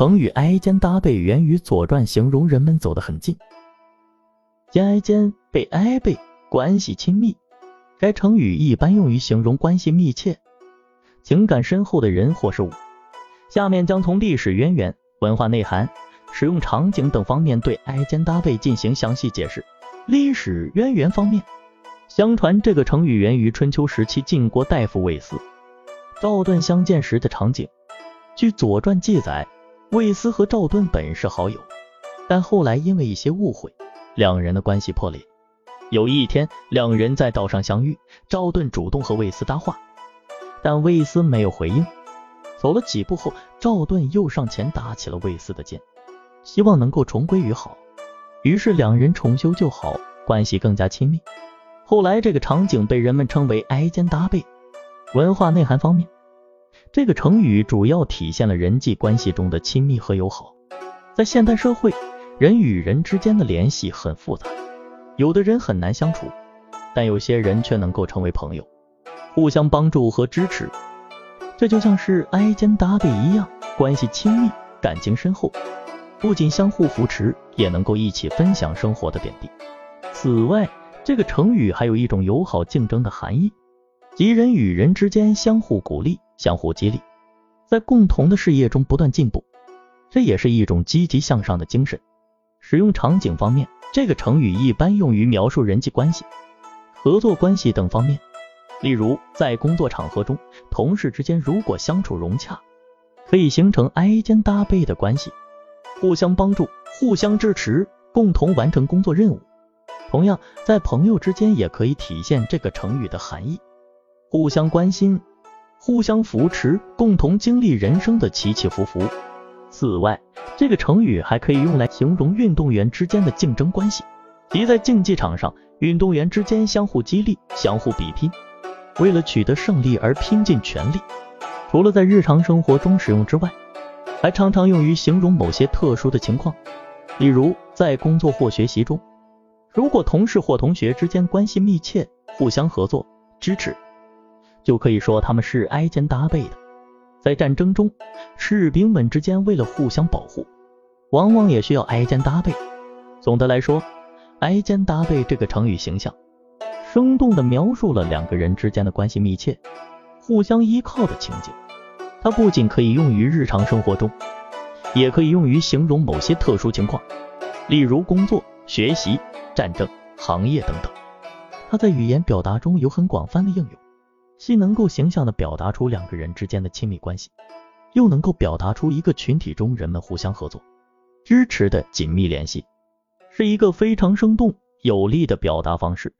成语挨肩搭背源于《左传》，形容人们走得很近，肩挨肩，背挨背，关系亲密。该成语一般用于形容关系密切、情感深厚的人或事物。下面将从历史渊源、文化内涵、使用场景等方面对挨肩搭背进行详细解释。历史渊源方面，相传这个成语源于春秋时期晋国大夫魏斯、赵盾相见时的场景。据《左传》记载。魏斯和赵盾本是好友，但后来因为一些误会，两人的关系破裂。有一天，两人在道上相遇，赵盾主动和魏斯搭话，但魏斯没有回应。走了几步后，赵盾又上前搭起了魏斯的肩，希望能够重归于好。于是两人重修旧好，关系更加亲密。后来这个场景被人们称为挨肩搭背。文化内涵方面。这个成语主要体现了人际关系中的亲密和友好。在现代社会，人与人之间的联系很复杂，有的人很难相处，但有些人却能够成为朋友，互相帮助和支持。这就像是挨肩搭背一样，关系亲密，感情深厚，不仅相互扶持，也能够一起分享生活的点滴。此外，这个成语还有一种友好竞争的含义，即人与人之间相互鼓励。相互激励，在共同的事业中不断进步，这也是一种积极向上的精神。使用场景方面，这个成语一般用于描述人际关系、合作关系等方面。例如，在工作场合中，同事之间如果相处融洽，可以形成挨肩搭背的关系，互相帮助、互相支持，共同完成工作任务。同样，在朋友之间也可以体现这个成语的含义，互相关心。互相扶持，共同经历人生的起起伏伏。此外，这个成语还可以用来形容运动员之间的竞争关系，即在竞技场上，运动员之间相互激励、相互比拼，为了取得胜利而拼尽全力。除了在日常生活中使用之外，还常常用于形容某些特殊的情况，例如在工作或学习中，如果同事或同学之间关系密切，互相合作、支持。就可以说他们是挨肩搭背的。在战争中，士兵们之间为了互相保护，往往也需要挨肩搭背。总的来说，挨肩搭背这个成语形象，生动地描述了两个人之间的关系密切、互相依靠的情景。它不仅可以用于日常生活中，也可以用于形容某些特殊情况，例如工作、学习、战争、行业等等。它在语言表达中有很广泛的应用。既能够形象地表达出两个人之间的亲密关系，又能够表达出一个群体中人们互相合作、支持的紧密联系，是一个非常生动有力的表达方式。